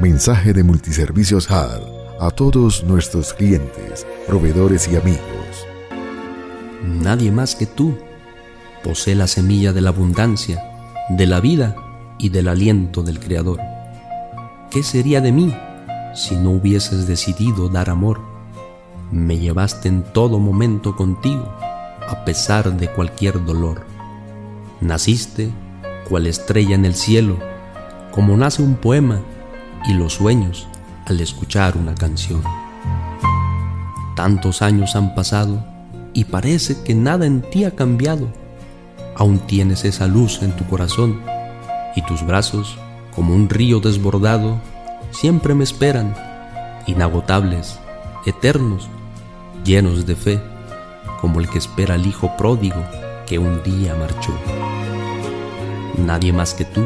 Mensaje de Multiservicios HAR a todos nuestros clientes, proveedores y amigos. Nadie más que tú posee la semilla de la abundancia, de la vida y del aliento del Creador. ¿Qué sería de mí si no hubieses decidido dar amor? Me llevaste en todo momento contigo, a pesar de cualquier dolor. Naciste cual estrella en el cielo, como nace un poema y los sueños al escuchar una canción. Tantos años han pasado y parece que nada en ti ha cambiado. Aún tienes esa luz en tu corazón y tus brazos, como un río desbordado, siempre me esperan, inagotables, eternos, llenos de fe, como el que espera al hijo pródigo que un día marchó. Nadie más que tú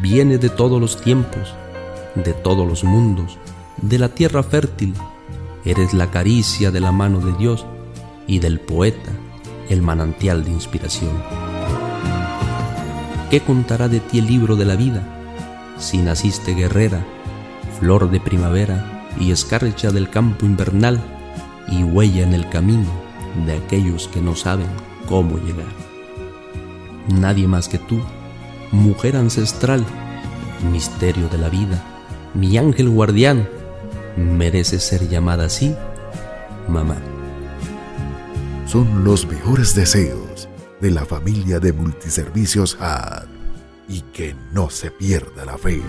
viene de todos los tiempos, de todos los mundos, de la tierra fértil. Eres la caricia de la mano de Dios y del poeta el manantial de inspiración. ¿Qué contará de ti el libro de la vida si naciste guerrera, flor de primavera y escarcha del campo invernal y huella en el camino de aquellos que no saben cómo llegar? Nadie más que tú, mujer ancestral, misterio de la vida, mi ángel guardián, merece ser llamada así, mamá. Son los mejores deseos de la familia de multiservicios HAD y que no se pierda la fe.